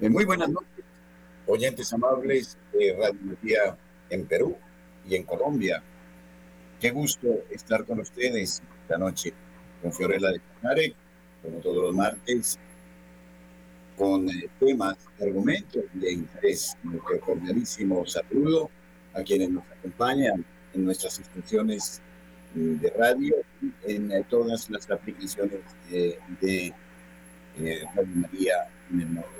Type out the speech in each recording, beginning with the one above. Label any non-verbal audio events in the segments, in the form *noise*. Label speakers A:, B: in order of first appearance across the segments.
A: Eh, muy buenas noches, oyentes amables de Radio María en Perú y en Colombia. Qué gusto estar con ustedes esta noche con Fiorella de Canare, como todos los martes, con eh, temas, argumentos de interés. Nuestro cordialísimo saludo a quienes nos acompañan en nuestras instrucciones mm, de radio, en eh, todas las aplicaciones de, de Radio María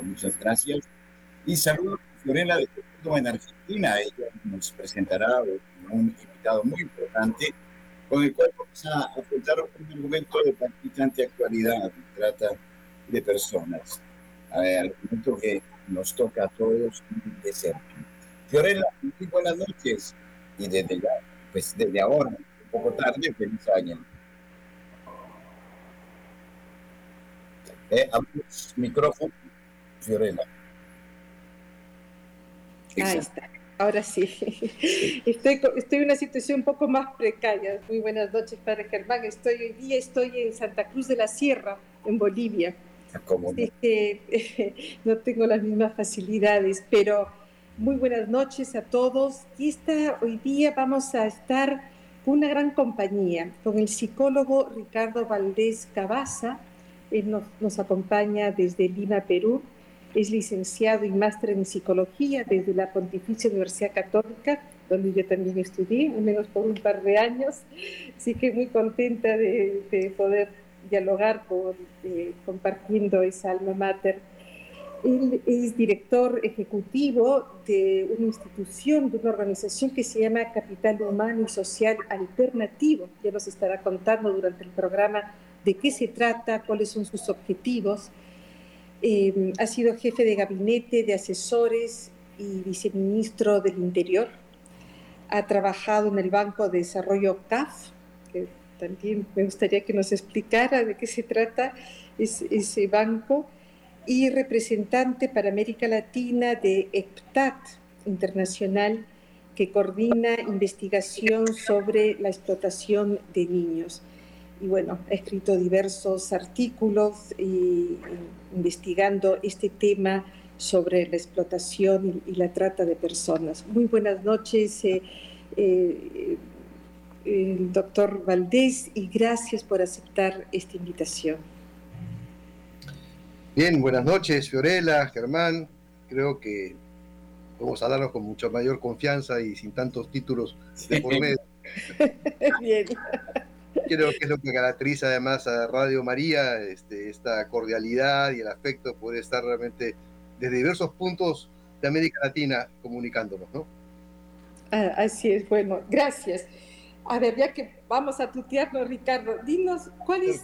A: Muchas gracias. Y saludo a Fiorella de en Argentina. Ella nos presentará un invitado muy importante con el cual vamos a afrontar un argumento de palpitante actualidad. Trata de personas. argumento que nos toca a todos de cerca. Fiorella, muy buenas noches. Y desde ya, pues desde ahora, un poco tarde, feliz año. Eh, micrófono, Fiorella.
B: Ahí está. Ahora sí. *laughs* Estoy, estoy en una situación un poco más precaria. Muy buenas noches, Padre Germán. Estoy hoy día estoy en Santa Cruz de la Sierra, en Bolivia.
A: Ah, ¿Cómo
B: no? que *laughs* no tengo las mismas facilidades, pero muy buenas noches a todos. Y esta, hoy día vamos a estar con una gran compañía, con el psicólogo Ricardo Valdés Cabaza, él nos, acompaña desde Lima, Perú. Es licenciado y máster en psicología desde la Pontificia Universidad Católica, donde yo también estudié, menos por un par de años. Así que muy contenta de, poder dialogar eh, compartiendo esa alma mater. Él es director ejecutivo de una institución, de una organización que se llama Capital Humano y Social Alternativo. Ya nos estará contando durante el programa de qué se trata, cuáles son sus objetivos. Eh, ha sido jefe de gabinete, de asesores y viceministro del Interior. Ha trabajado en el Banco de Desarrollo CAF, que también me gustaría que nos explicara de qué se trata ese, banco, y representante para América Latina de EPTAT Internacional, que coordina investigación sobre la explotación de niños y bueno, ha escrito diversos artículos y, investigando este tema sobre la explotación y, la trata de personas. Muy buenas noches, eh, eh, el doctor Valdés, y gracias por aceptar esta invitación.
C: Bien, buenas noches, Fiorella, Germán. Creo que vamos a darnos con mucha mayor confianza y sin tantos títulos de por medio. *laughs* Bien creo que es lo que caracteriza además a Radio María, este, esta cordialidad y el afecto, poder estar realmente desde diversos puntos de América Latina comunicándonos, ¿no?
B: Ah, así es, bueno, gracias. A ver, ya que vamos a tutearnos, Ricardo, dinos, ¿cuál es,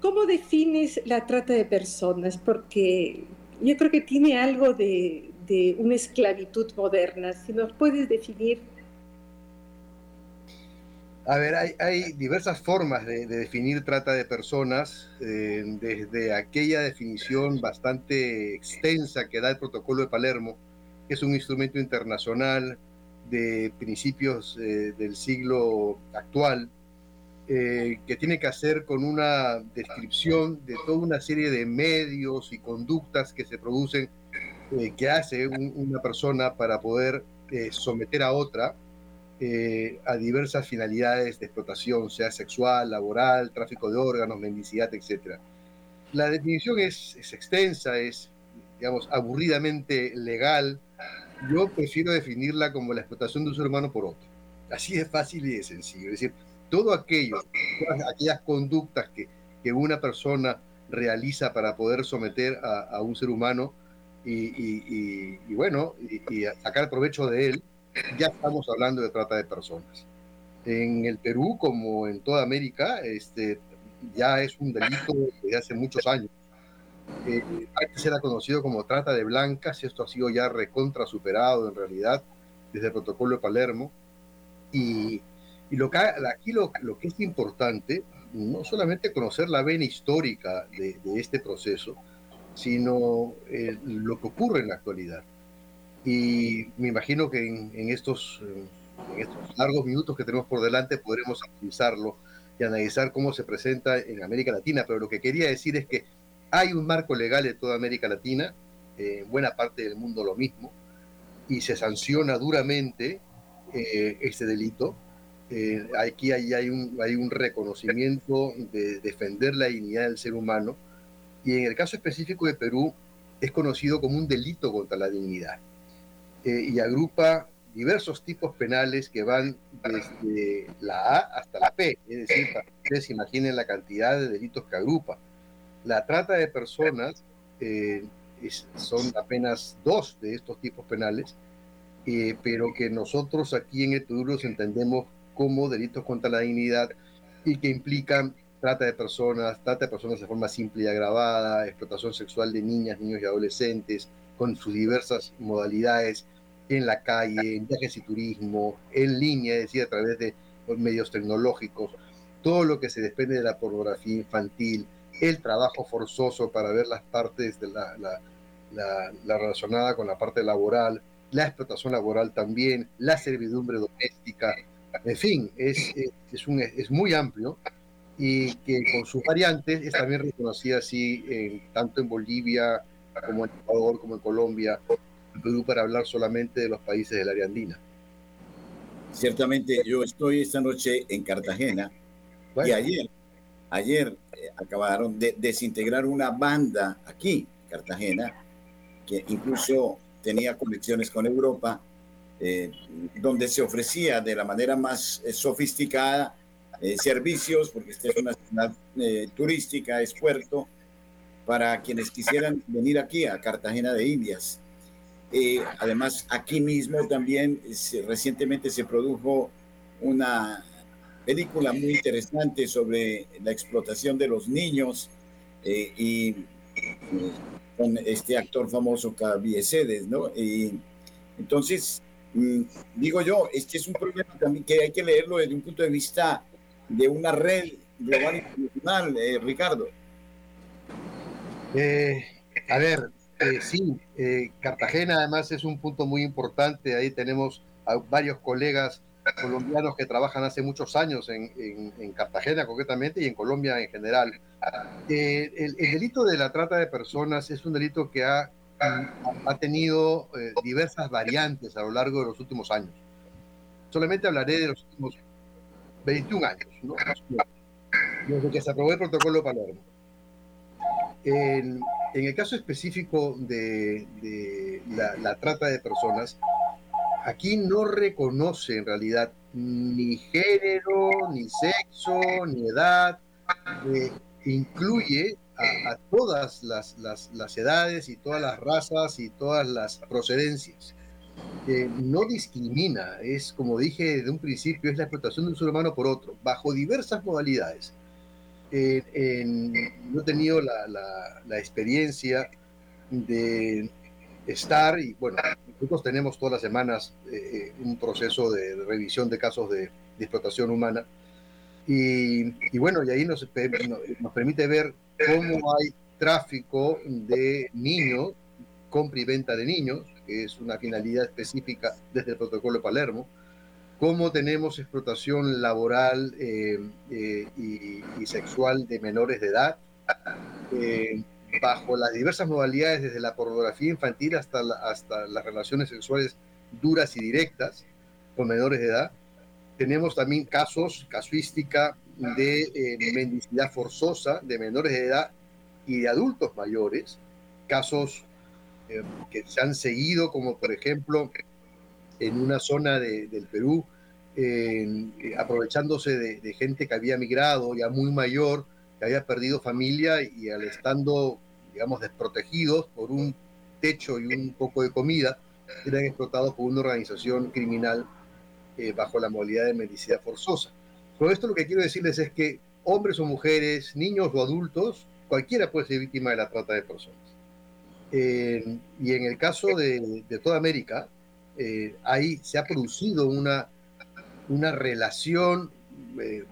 B: ¿cómo defines la trata de personas? Porque yo creo que tiene algo de, de una esclavitud moderna. Si nos puedes definir
C: a ver, hay, diversas formas de, definir trata de personas, eh, desde aquella definición bastante extensa que da el protocolo de Palermo, que es un instrumento internacional de principios eh, del siglo actual, eh, que tiene que hacer con una descripción de toda una serie de medios y conductas que se producen, que hace una persona para poder someter a otra eh, a diversas finalidades de explotación, sea sexual, laboral, tráfico de órganos, mendicidad, etc. La definición es, extensa, es, digamos, aburridamente legal. Yo prefiero definirla como la explotación de un ser humano por otro. Así de fácil y de sencillo. Es decir, todo aquello, todas aquellas conductas que, que una persona realiza para poder someter a, un ser humano y, bueno, y, sacar provecho de él, ya estamos hablando de trata de personas. En el Perú, como en toda América, este, ya es un delito desde hace muchos años. Eh, antes era conocido como trata de blancas, esto ha sido ya recontra superado en realidad desde el protocolo de Palermo. Y, y lo que, aquí lo, lo, que es importante, no solamente conocer la vena histórica de, de este proceso, sino eh, lo que ocurre en la actualidad. Y me imagino que en, estos, en estos largos minutos que tenemos por delante podremos analizarlo y analizar cómo se presenta en América Latina. Pero lo que quería decir es que hay un marco legal de toda América Latina en buena parte del mundo lo mismo, y se sanciona duramente eh, este delito. Eh, aquí hay, hay, un, hay un reconocimiento de defender la dignidad del ser humano, y en el caso específico de Perú es conocido como un delito contra la dignidad, eh, y agrupa diversos tipos penales que van desde la A hasta la P, es decir, para que ustedes imaginen la cantidad de delitos que agrupa. La trata de personas eh, son apenas dos de estos tipos penales, eh, pero que nosotros aquí en los entendemos como delitos contra la dignidad y que implican trata de personas, trata de personas de forma simple y agravada, explotación sexual de niñas, niños y adolescentes, con sus diversas modalidades, en la calle, en viajes y turismo, en línea, es decir, a través de medios tecnológicos, todo lo que se desprende de la pornografía infantil, el trabajo forzoso para ver las partes de la, la, relacionada con la parte laboral, la explotación laboral también, la servidumbre doméstica, en fin, es, es, un, es muy amplio y que con sus variantes es también reconocida así en, tanto en Bolivia como en Ecuador, como en Colombia, Perú para hablar solamente de los países del área andina.
A: Ciertamente, yo estoy esta noche en Cartagena y ayer, ayer eh, acabaron de desintegrar una banda aquí, Cartagena, que incluso tenía conexiones con Europa, eh, donde se ofrecía de la manera más eh, sofisticada servicios, porque esta es una ciudad turística, es puerto, para quienes quisieran venir aquí a Cartagena de Indias. Eh, además, aquí mismo también recientemente se produjo una película muy interesante sobre la explotación de los niños eh, y eh, con este actor famoso Cabiesedes, ¿no? Y entonces, mm, digo yo, este es un problema también que hay que leerlo desde un punto de vista de una red global internacional, Ricardo.
C: a ver, eh, sí, eh, Cartagena además es un punto muy importante. Ahí tenemos a varios colegas colombianos que trabajan hace muchos años en, Cartagena concretamente y en Colombia en general. Eh, el, delito de la trata de personas es un delito que ha, ha tenido diversas variantes a lo largo de los últimos años. Solamente hablaré de los últimos 21 años, ¿no? desde que se aprobó el protocolo de Palermo. En, el caso específico de, la, trata de personas, aquí no reconoce en realidad ni género, ni sexo, ni edad, eh, incluye a, todas las, edades y todas las razas y todas las procedencias. no discrimina, es como dije desde un principio, es la explotación de un ser humano por otro, bajo diversas modalidades en, no he tenido la, experiencia de estar, y bueno, nosotros tenemos todas las semanas eh, un proceso de, revisión de casos de, explotación humana, y, bueno, y ahí nos, nos permite ver cómo hay tráfico de niños, compra y venta de niños, que es una finalidad específica desde el protocolo de Palermo, cómo tenemos explotación laboral eh, eh, y, sexual de menores de edad, eh, bajo las diversas modalidades, desde la pornografía infantil hasta, hasta las relaciones sexuales duras y directas con menores de edad. Tenemos también casos, casuística de mendicidad forzosa de menores de edad y de adultos mayores, casos que se han seguido, como por ejemplo en una zona del Perú, eh, aprovechándose de, gente que había migrado ya muy mayor, que había perdido familia y al estando, digamos, desprotegidos por un techo y un poco de comida, eran explotados por una organización criminal eh, bajo la modalidad de mendicidad forzosa. Con esto lo que quiero decirles es que hombres o mujeres, niños o adultos, cualquiera puede ser víctima de la trata de personas. Eh, y en el caso de, de toda América, eh, ahí se ha producido una, una relación eh,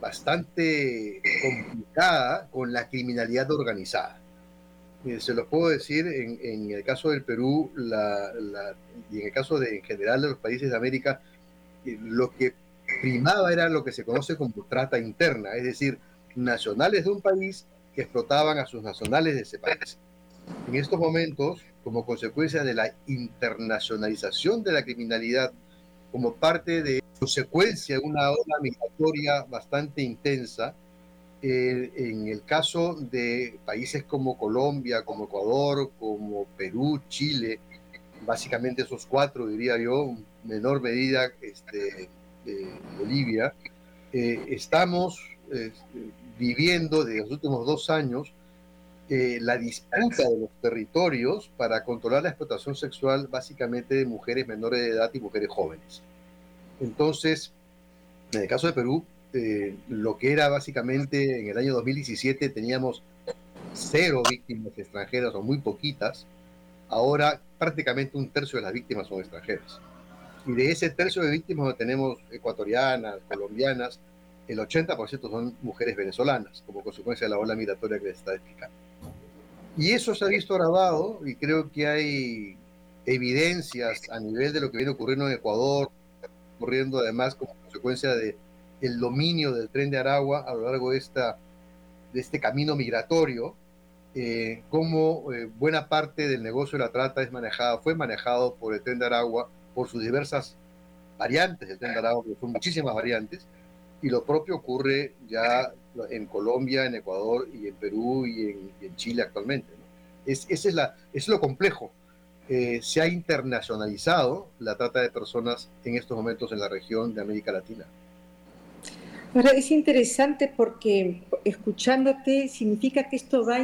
C: bastante complicada con la criminalidad organizada. se lo puedo decir, en, el caso del Perú y en el caso de, en general de los países de América, eh, lo que primaba era lo que se conoce como trata interna, es decir, nacionales de un país que explotaban a sus nacionales de ese país. En estos momentos, como consecuencia de la internacionalización de la criminalidad, como parte de consecuencia de una ola migratoria bastante intensa, eh, en el caso de países como Colombia, como Ecuador, como Perú, Chile, básicamente esos cuatro, diría yo, en menor medida este, Bolivia, eh, estamos este, viviendo desde los últimos dos años eh, la disputa de los territorios para controlar la explotación sexual básicamente de mujeres menores de edad y mujeres jóvenes. Entonces, en el caso de Perú, eh, lo que era básicamente en el año 2017 teníamos cero víctimas extranjeras o muy poquitas, ahora prácticamente un tercio de las víctimas son extranjeras. Y de ese tercio de víctimas tenemos ecuatorianas, colombianas, el 80% son mujeres venezolanas, como consecuencia de la ola migratoria que les está explicando. Y eso se ha visto grabado y creo que hay evidencias a nivel de lo que viene ocurriendo en Ecuador, ocurriendo además como consecuencia de el dominio del tren de Aragua a lo largo de, esta, de este camino migratorio, eh, como eh, buena parte del negocio de la trata es manejada, fue manejado por el tren de Aragua, por sus diversas variantes del tren de Aragua, que son muchísimas variantes, y lo propio ocurre ya en Colombia, en Ecuador y en Perú y en, Chile actualmente. Es, ese es, la, es lo complejo. Eh, se ha internacionalizado la trata de personas en estos momentos en la región de América Latina.
B: Es interesante porque escuchándote significa que esto va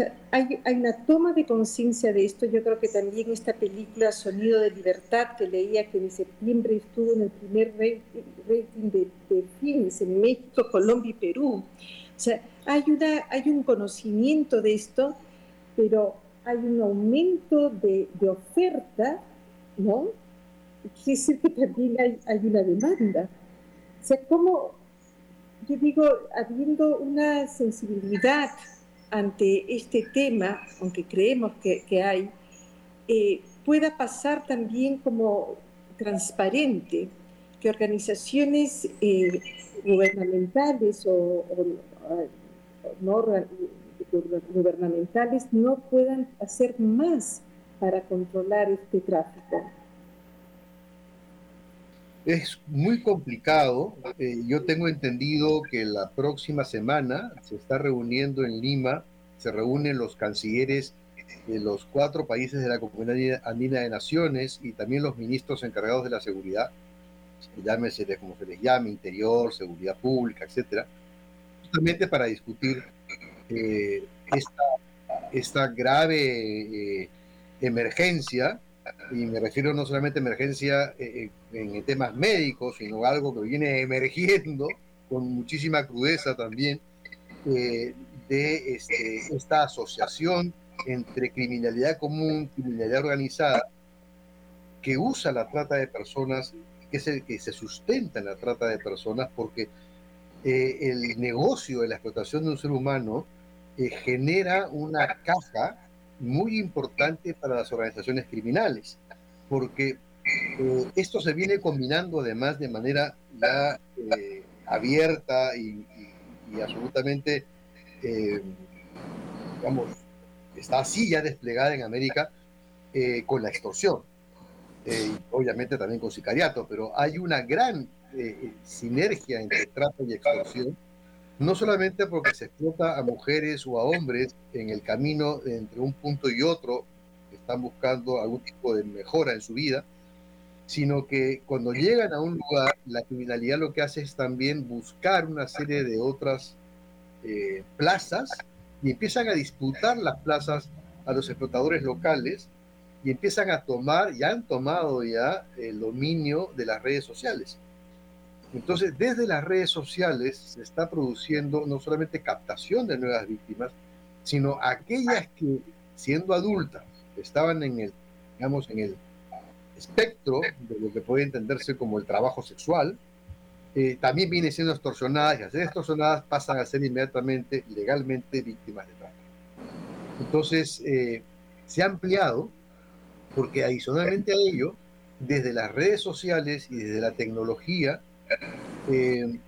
B: increyendo hay, una toma de conciencia de esto. Yo creo que también esta película Sonido de Libertad, que leía que en septiembre estuvo en el primer rating de, de filmes en México, Colombia y Perú. O sea, hay, una, hay un conocimiento de esto, pero hay un aumento de, de oferta, ¿no? Quiere decir que también hay, hay una demanda. O sea, como, yo digo, habiendo una sensibilidad ante este tema, aunque creemos que, hay, eh, pueda pasar también como transparente, que organizaciones eh, gubernamentales o, no gubernamentales no puedan hacer más para controlar este tráfico.
C: Es muy complicado. Eh, yo tengo entendido que la próxima semana se está reuniendo en Lima, se reúnen los cancilleres de los cuatro países de la Comunidad Andina de Naciones y también los ministros encargados de la seguridad, llámese de como se les llame, interior, seguridad pública, etcétera, justamente para discutir eh, esta, grave eh, emergencia y me refiero no solamente a emergencia en temas médicos, sino algo que viene emergiendo con muchísima crudeza también eh, de este, esta asociación entre criminalidad común, criminalidad organizada, que usa la trata de personas, que se, que se sustenta en la trata de personas, porque el negocio de la explotación de un ser humano genera una caja muy importante para las organizaciones criminales, porque eh, esto se viene combinando además de manera ya eh, abierta y, absolutamente, eh, digamos, está así ya desplegada en América con la extorsión. obviamente también con sicariato, pero hay una gran sinergia entre trata y extorsión no solamente porque se explota a mujeres o a hombres en el camino entre un punto y otro, que están buscando algún tipo de mejora en su vida, sino que cuando llegan a un lugar, la criminalidad lo que hace es también buscar una serie de otras eh, plazas y empiezan a disputar las plazas a los explotadores locales y empiezan a tomar, ya han tomado ya el dominio de las redes sociales. Entonces, desde las redes sociales se está produciendo no solamente captación de nuevas víctimas, sino aquellas que, siendo adultas, estaban en el, digamos, en el espectro de lo que puede entenderse como el trabajo sexual, eh, también vienen siendo extorsionadas y al ser extorsionadas pasan a ser inmediatamente, legalmente, víctimas de trata. Entonces, eh, se ha ampliado porque adicionalmente a ello, desde las redes sociales y desde la tecnología, eh,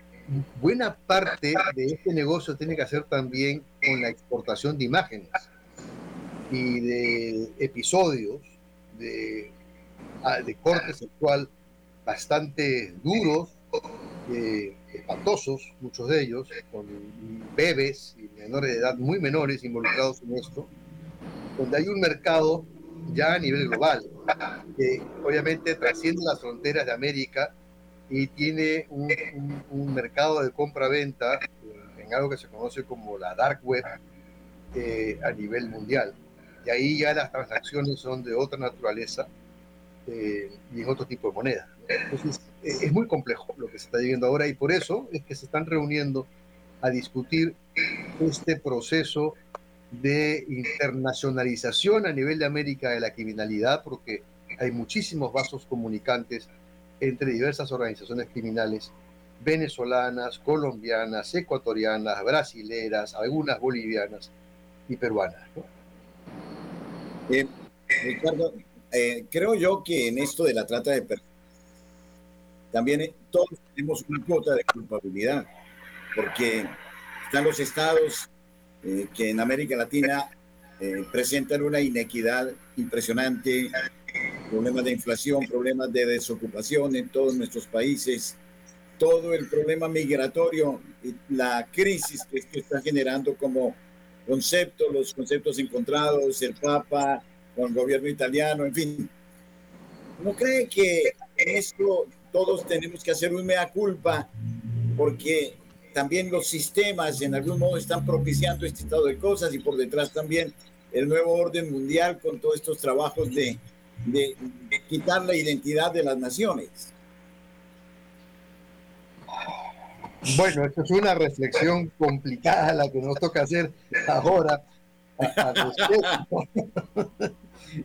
C: buena parte de este negocio tiene que hacer también con la exportación de imágenes y de episodios de, de corte sexual bastante duros, eh, espantosos, muchos de ellos, con bebés y menores de edad muy menores involucrados en esto, donde hay un mercado ya a nivel global, que obviamente trasciende las fronteras de América y tiene un, mercado de compra-venta en algo que se conoce como la dark web eh, a nivel mundial. Y ahí ya las transacciones son de otra naturaleza eh, y en otro tipo de moneda. Entonces, eh, es muy complejo lo que se está viviendo ahora y por eso es que se están reuniendo a discutir este proceso de internacionalización a nivel de América de la criminalidad, porque hay muchísimos vasos comunicantes entre diversas organizaciones criminales venezolanas, colombianas, ecuatorianas, brasileras, algunas bolivianas y peruanas.
A: Eh, Ricardo, eh, creo yo que en esto de la trata de personas, también eh, todos tenemos una cuota de culpabilidad, porque están los estados que en América Latina presentan una inequidad impresionante, problemas de inflación, problemas de desocupación en todos nuestros países, todo el problema migratorio, la crisis que esto está generando como concepto, los conceptos encontrados, el Papa con el gobierno italiano, en fin. ¿No cree que esto todos tenemos que hacer un mea culpa porque también los sistemas en algún modo están propiciando este estado de cosas y por detrás también el nuevo orden mundial con todos estos trabajos de, quitar la identidad de las naciones.
C: Bueno, esto es una reflexión complicada la que nos toca hacer ahora. *laughs*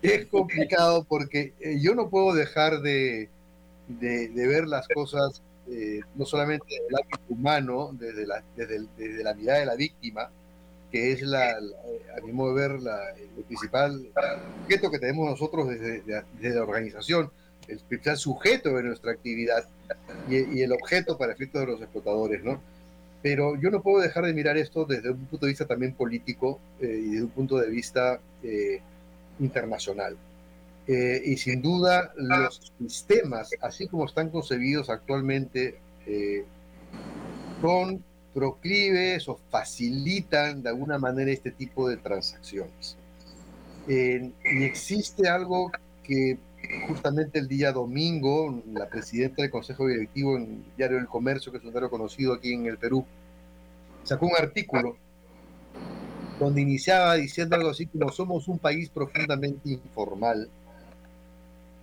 C: es complicado porque eh, yo no puedo dejar de, de, ver las cosas eh, no solamente desde el ámbito humano, desde la, desde, desde la mirada de la víctima, que es la, a mi modo de ver la, el principal objeto que tenemos nosotros desde, desde, la organización, el principal sujeto de nuestra actividad y, el objeto para efectos de los explotadores, ¿no? Pero yo no puedo dejar de mirar esto desde un punto de vista también político eh, y desde un punto de vista eh, internacional. Eh, y sin duda los sistemas, así como están concebidos actualmente, son proclives o facilitan de alguna manera este tipo de transacciones. y existe algo que justamente el día domingo, la presidenta del Consejo Directivo en el Diario del Comercio, que es un diario conocido aquí en el Perú, sacó un artículo donde iniciaba diciendo algo así como somos un país profundamente informal,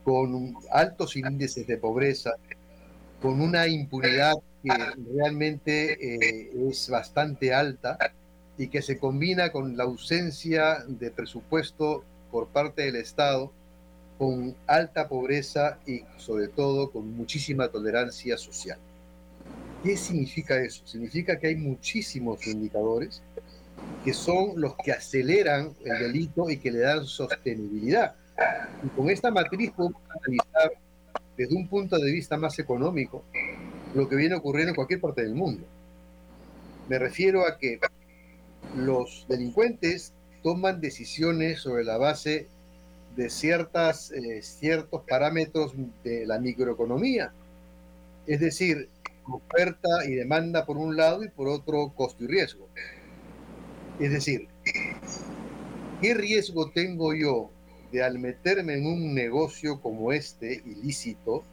C: con altos índices de pobreza, con una impunidad que realmente eh, es bastante alta y que se combina con la ausencia de presupuesto por parte del Estado, con alta pobreza y sobre todo con muchísima tolerancia social. ¿Qué significa eso? Significa que hay muchísimos indicadores que son los que aceleran el delito y que le dan sostenibilidad. Y con esta matriz podemos analizar desde un punto de vista más económico lo que viene ocurriendo en cualquier parte del mundo. Me refiero a que los delincuentes toman decisiones sobre la base de ciertas, eh, ciertos parámetros de la microeconomía, es decir, oferta y demanda por un lado y por otro costo y riesgo. Es decir, ¿qué riesgo tengo yo de al meterme en un negocio como este, ilícito,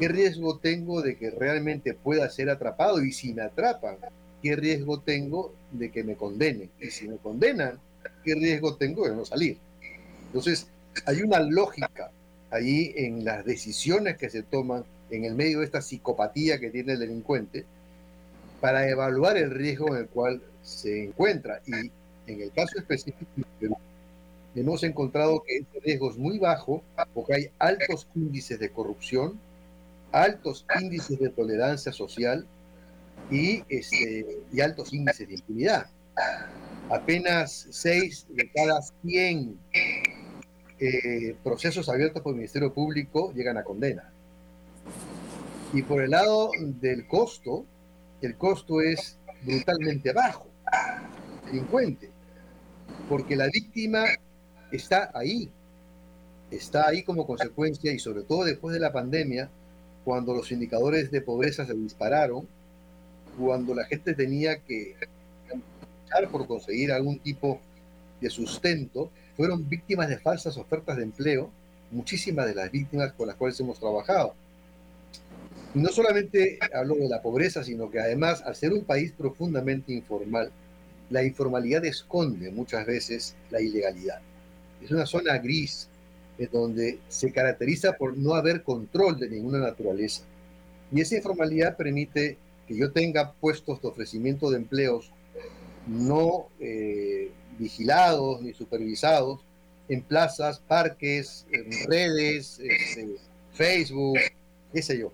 C: ¿Qué riesgo tengo de que realmente pueda ser atrapado? Y si me atrapan, ¿qué riesgo tengo de que me condenen? Y si me condenan, ¿qué riesgo tengo de no salir? Entonces, hay una lógica ahí en las decisiones que se toman en el medio de esta psicopatía que tiene el delincuente para evaluar el riesgo en el cual se encuentra. Y en el caso específico hemos encontrado que ese riesgo es muy bajo porque hay altos índices de corrupción, altos índices de tolerancia social y, este, y altos índices de impunidad. Apenas 6 de cada 100 eh, procesos abiertos por el Ministerio Público llegan a condena. Y por el lado del costo, el costo es brutalmente bajo, delincuente, porque la víctima está ahí, está ahí como consecuencia y sobre todo después de la pandemia, cuando los indicadores de pobreza se dispararon, cuando la gente tenía que luchar por conseguir algún tipo de sustento, fueron víctimas de falsas ofertas de empleo, muchísimas de las víctimas con las cuales hemos trabajado. No solamente hablo de la pobreza, sino que además, al ser un país profundamente informal, la informalidad esconde muchas veces la ilegalidad. Es una zona gris en donde se caracteriza por no haber control de ninguna naturaleza. Y esa informalidad permite que yo tenga puestos de ofrecimiento de empleos no eh, vigilados ni supervisados en plazas, parques, redes, este, Facebook, qué sé yo.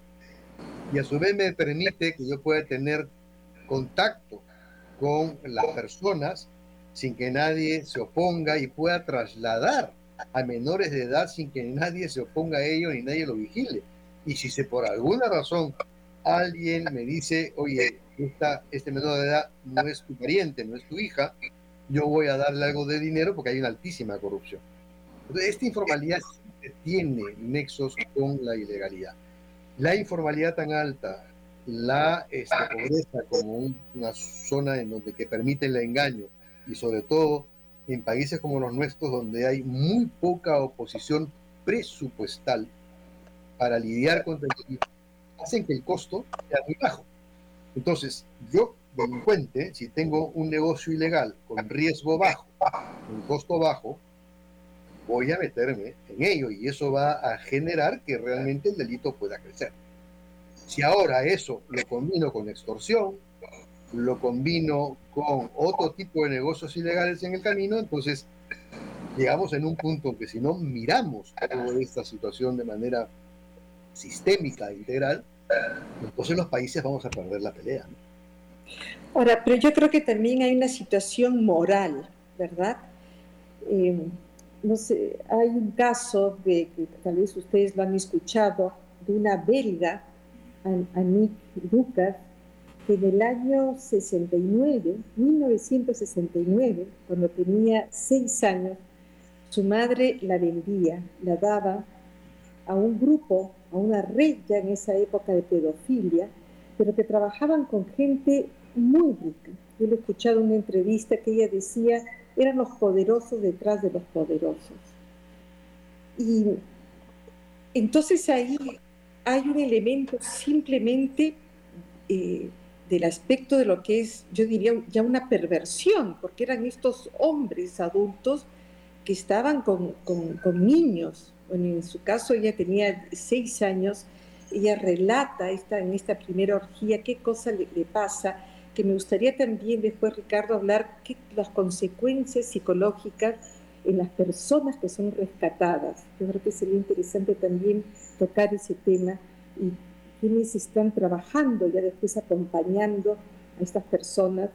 C: Y a su vez me permite que yo pueda tener contacto con las personas sin que nadie se oponga y pueda trasladar a menores de edad sin que nadie se oponga a ello ni nadie lo vigile. Y si se por alguna razón alguien me dice, oye, esta, este menor de edad no es tu pariente, no es tu hija, yo voy a darle algo de dinero porque hay una altísima corrupción. Esta informalidad tiene nexos con la ilegalidad. La informalidad tan alta, la este, pobreza como una zona en donde que permite el engaño y sobre todo en países como los nuestros donde hay muy poca oposición presupuestal para lidiar con el hacen que el costo sea muy bajo. Entonces, yo, delincuente, si tengo un negocio ilegal con riesgo bajo, un costo bajo, voy a meterme en ello y eso va a generar que realmente el delito pueda crecer. Si ahora eso lo combino con extorsión, lo combino con otro tipo de negocios ilegales en el camino, entonces llegamos en un punto que si no miramos toda esta situación de manera sistémica, integral, entonces los países vamos a perder la pelea.
B: Ahora, pero yo creo que también hay una situación moral, ¿verdad? Eh, no sé, hay un caso de que tal vez ustedes lo han escuchado, de una belga, Annick Lucas, que en el año 69, 1969, cuando tenía seis años, su madre la vendía, la daba a un grupo, a una red ya en esa época de pedofilia, pero que trabajaban con gente muy rica. Yo le he escuchado una entrevista que ella decía, eran los poderosos detrás de los poderosos. Y entonces ahí hay un elemento simplemente eh, del aspecto de lo que es, yo diría, ya una perversión, porque eran estos hombres adultos que estaban con, niños. Bueno, en su caso ella tenía seis años, ella relata esta, en esta primera orgía qué cosa le, pasa, que me gustaría también después, Ricardo, hablar qué, las consecuencias psicológicas en las personas que son rescatadas. Yo creo que sería interesante también tocar ese tema y quienes están trabajando ya después acompañando a estas personas,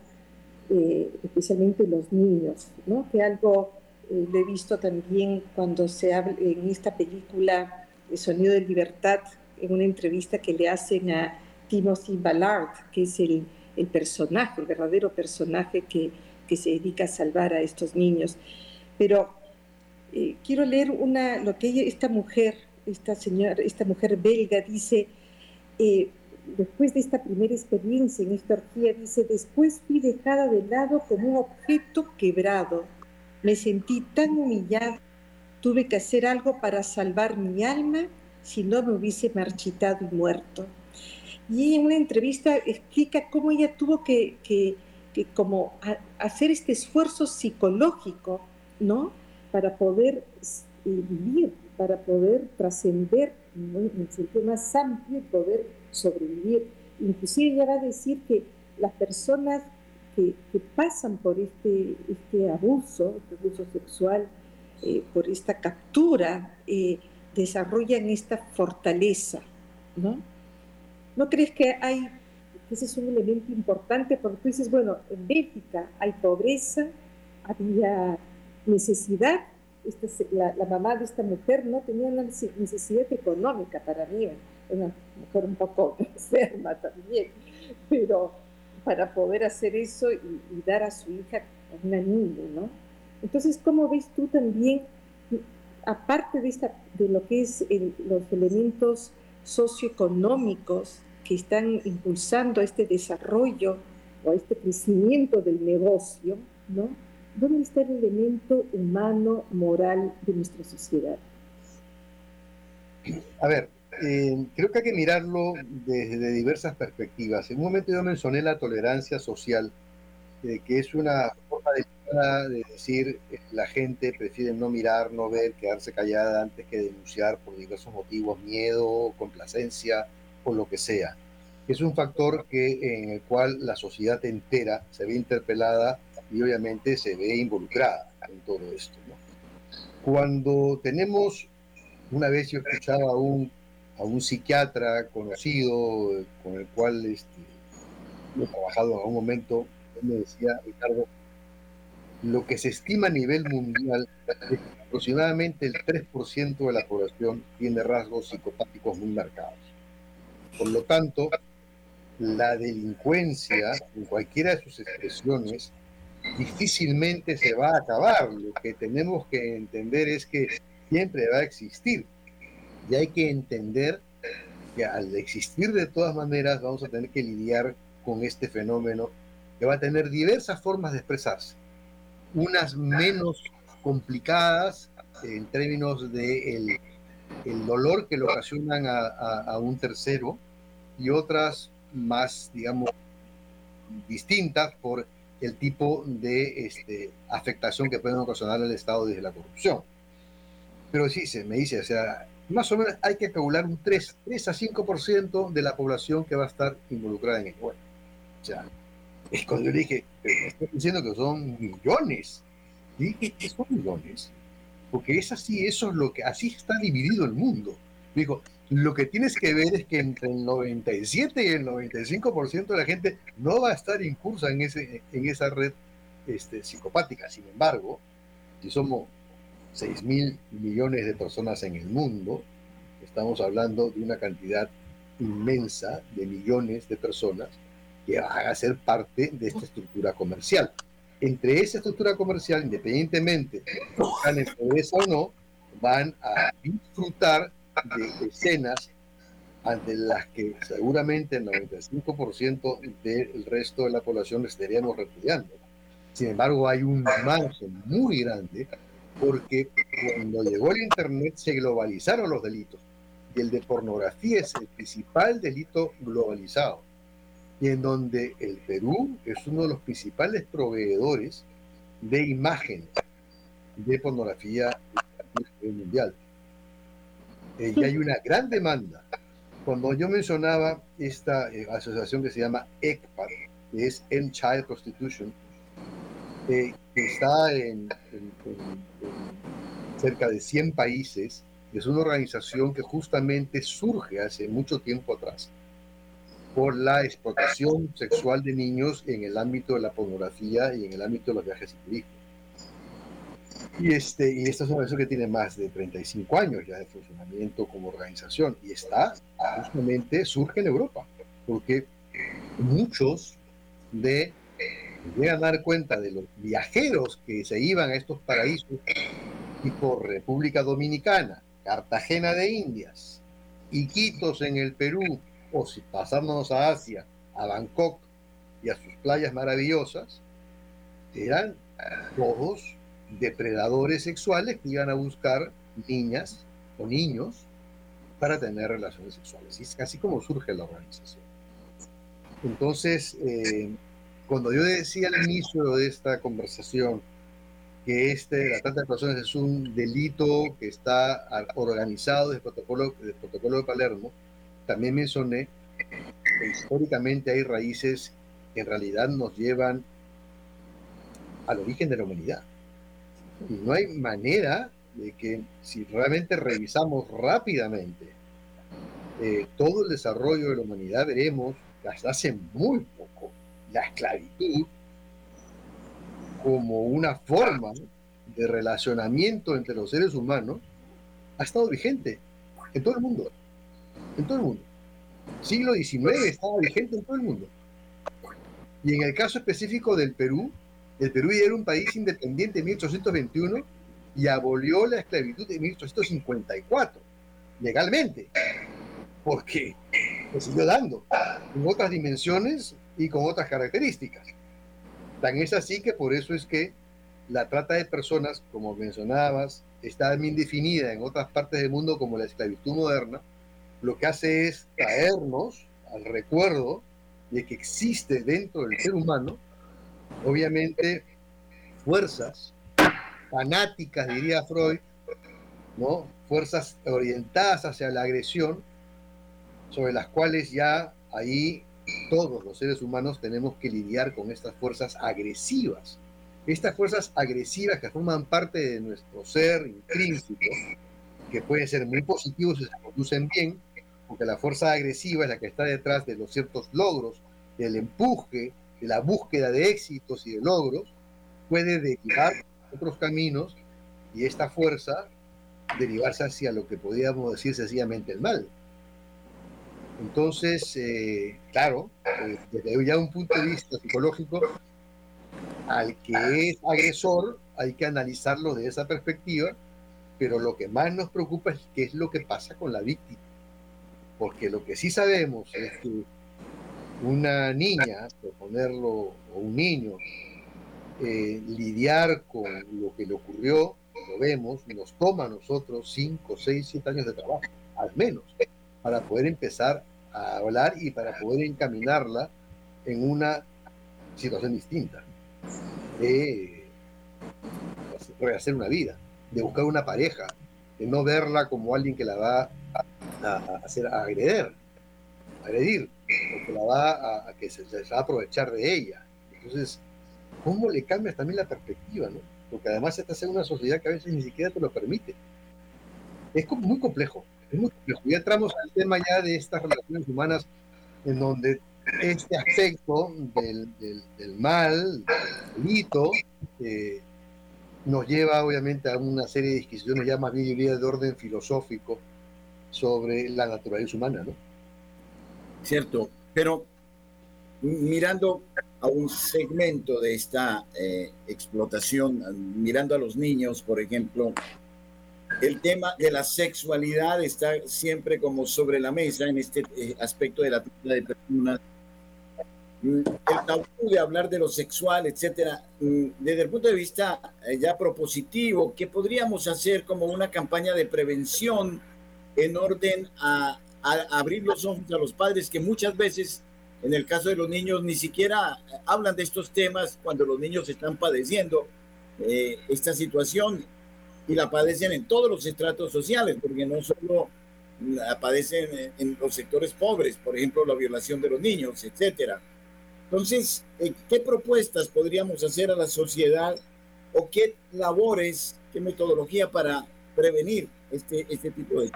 B: eh, especialmente los niños, ¿no? que algo eh, lo he visto también cuando se habla en esta película El Sonido de Libertad, en una entrevista que le hacen a Timothy Ballard, que es el, el personaje, el verdadero personaje que, que, se dedica a salvar a estos niños. Pero eh, quiero leer una, lo que esta mujer, esta señora, esta mujer belga dice, eh, después de esta primera experiencia en esta orgía, dice, después fui dejada de lado como un objeto quebrado. Me sentí tan humillada, tuve que hacer algo para salvar mi alma, si no me hubiese marchitado y muerto. Y en una entrevista explica cómo ella tuvo que, que, como hacer este esfuerzo psicológico, ¿no? Para poder eh, vivir, para poder trascender en el sentido más amplio y poder sobrevivir. Inclusive ella va a decir que las personas que, pasan por este, este abuso, este abuso sexual, eh, por esta captura, eh, desarrollan esta fortaleza, ¿no? ¿No crees que hay, ese es un elemento importante? Porque tú dices, bueno, en Bélgica hay pobreza, había necesidad, esta, la, mamá de esta mujer no tenía una necesidad económica para mí, una mujer un poco *laughs* enferma también, pero para poder hacer eso y, dar a su hija una niña, ¿no? Entonces, ¿cómo ves tú también, aparte de, esta, de lo que es los elementos socioeconómicos que están impulsando este desarrollo o este crecimiento del negocio, ¿no? ¿Dónde está el elemento humano, moral de nuestra sociedad?
C: A ver, eh, creo que hay que mirarlo desde diversas perspectivas. En un momento yo mencioné la tolerancia social, eh, que es una de, de decir eh, la gente prefiere no mirar, no ver, quedarse callada antes que denunciar por diversos motivos, miedo, complacencia o lo que sea. Es un factor que, en el cual la sociedad entera se ve interpelada y obviamente se ve involucrada en todo esto. Cuando tenemos, una vez yo escuchaba a un, a un psiquiatra conocido con el cual este, he trabajado en algún momento, él me decía, Ricardo, lo que se estima a nivel mundial es que aproximadamente el 3% de la población tiene rasgos psicopáticos muy marcados. Por lo tanto, la delincuencia, en cualquiera de sus expresiones, difícilmente se va a acabar. Lo que tenemos que entender es que siempre va a existir. Y hay que entender que al existir de todas maneras vamos a tener que lidiar con este fenómeno que va a tener diversas formas de expresarse. Unas menos complicadas en términos de el, dolor que le ocasionan a un tercero y otras más, digamos, distintas por el tipo de este, afectación que pueden ocasionar el Estado desde la corrupción. Pero sí, se me dice, o sea, más o menos hay que calcular un 3, 3 a 5% de la población que va a estar involucrada en ello. Bueno, o sea, es cuando yo dije, estoy diciendo que son millones. Dije, ¿qué son millones? Porque es así, eso es lo que, así está dividido el mundo. Digo, lo que tienes que ver es que entre el 97 y el 95% de la gente no va a estar incursa en, ese, en esa red este, psicopática. Sin embargo, si somos 6 mil millones de personas en el mundo, estamos hablando de una cantidad inmensa de millones de personas que van a ser parte de esta estructura comercial. Entre esa estructura comercial, independientemente de están o no, van a disfrutar de escenas ante las que seguramente el 95% del resto de la población estaríamos repudiando. Sin embargo, hay un margen muy grande porque cuando llegó el Internet se globalizaron los delitos y el de pornografía es el principal delito globalizado y en donde el Perú es uno de los principales proveedores de imágenes de pornografía mundial. Eh, y hay una gran demanda. Cuando yo mencionaba esta eh, asociación que se llama ECPAT, que es End Child Prostitution, eh, que está en, cerca de 100 países, es una organización que justamente surge hace mucho tiempo atrás por la explotación sexual de niños en el ámbito de la pornografía y en el ámbito de los viajes y turismo. Y, este, y esta es una que tiene más de 35 años ya de funcionamiento como organización y está, justamente, surge en Europa, porque muchos de llegan a dar cuenta de los viajeros que se iban a estos paraísos, tipo República Dominicana, Cartagena de Indias, Iquitos en el Perú, o si pasamos a Asia, a Bangkok y a sus playas maravillosas, eran todos depredadores sexuales que iban a buscar niñas o niños para tener relaciones sexuales. Y es casi como surge la organización. Entonces, eh, cuando yo decía al inicio de esta conversación que este, la trata de personas es un delito que está organizado desde el protocolo, del protocolo de Palermo, también mencioné que históricamente hay raíces que en realidad nos llevan al origen de la humanidad. Y no hay manera de que si realmente revisamos rápidamente eh, todo el desarrollo de la humanidad, veremos que hasta hace muy poco la esclavitud como una forma de relacionamiento entre los seres humanos ha estado vigente en todo el mundo. En todo el mundo. Siglo XIX estaba vigente en todo el mundo. Y en el caso específico del Perú, el Perú ya era un país independiente en 1821 y abolió la esclavitud en 1854, legalmente, porque se siguió dando en otras dimensiones y con otras características. Tan es así que por eso es que la trata de personas, como mencionabas, está bien definida en otras partes del mundo como la esclavitud moderna, lo que hace es traernos al recuerdo de que existe dentro del ser humano, obviamente, fuerzas fanáticas, diría Freud, ¿no? fuerzas orientadas hacia la agresión, sobre las cuales ya ahí todos los seres humanos tenemos que lidiar con estas fuerzas agresivas. Estas fuerzas agresivas que forman parte de nuestro ser intrínseco, que pueden ser muy positivos si se conducen bien, porque la fuerza agresiva es la que está detrás de los ciertos logros, del empuje, de la búsqueda de éxitos y de logros, puede derivar otros caminos y esta fuerza derivarse hacia lo que podríamos decir sencillamente el mal. Entonces, eh, claro, eh, desde ya un punto de vista psicológico, al que es agresor hay que analizarlo de esa perspectiva, pero lo que más nos preocupa es qué es lo que pasa con la víctima. Porque lo que sí sabemos es que una niña, por ponerlo, o un niño, eh, lidiar con lo que le ocurrió, lo vemos, nos toma a nosotros 5, 6, 7 años de trabajo, al menos, para poder empezar a hablar y para poder encaminarla en una situación distinta, de rehacer una vida, de buscar una pareja, de no verla como alguien que la va a, hacer a agredir, agredir, o que la va a, que se, va a aprovechar de ella. Entonces, ¿cómo le cambias también la perspectiva, no? Porque además estás en una sociedad que a veces ni siquiera te lo permite. Es muy complejo es muy Ya entramos al tema ya de estas relaciones humanas en donde este aspecto del, mal, del delito, eh, nos lleva obviamente a una serie de discusiones ya más bien de orden filosófico sobre la naturaleza humana, ¿no?
A: Cierto, pero mirando a un segmento de esta eh, explotación, mirando a los niños, por ejemplo, el tema de la sexualidad está siempre como sobre la mesa en este eh, aspecto de la trata de personas. El tabú de hablar de lo sexual, etcétera, mm, desde el punto de vista eh, ya propositivo, ¿qué podríamos hacer como una campaña de prevención en orden a, abrir los ojos a los padres que muchas veces, en el caso de los niños, ni siquiera hablan de estos temas cuando los niños están padeciendo eh, esta situación y la padecen en todos los estratos sociales, porque no solo la padecen en los sectores pobres, por ejemplo, la violación de los niños, etcétera. Entonces, eh, ¿qué propuestas podríamos hacer a la sociedad o qué labores, qué metodología para prevenir este, este tipo de?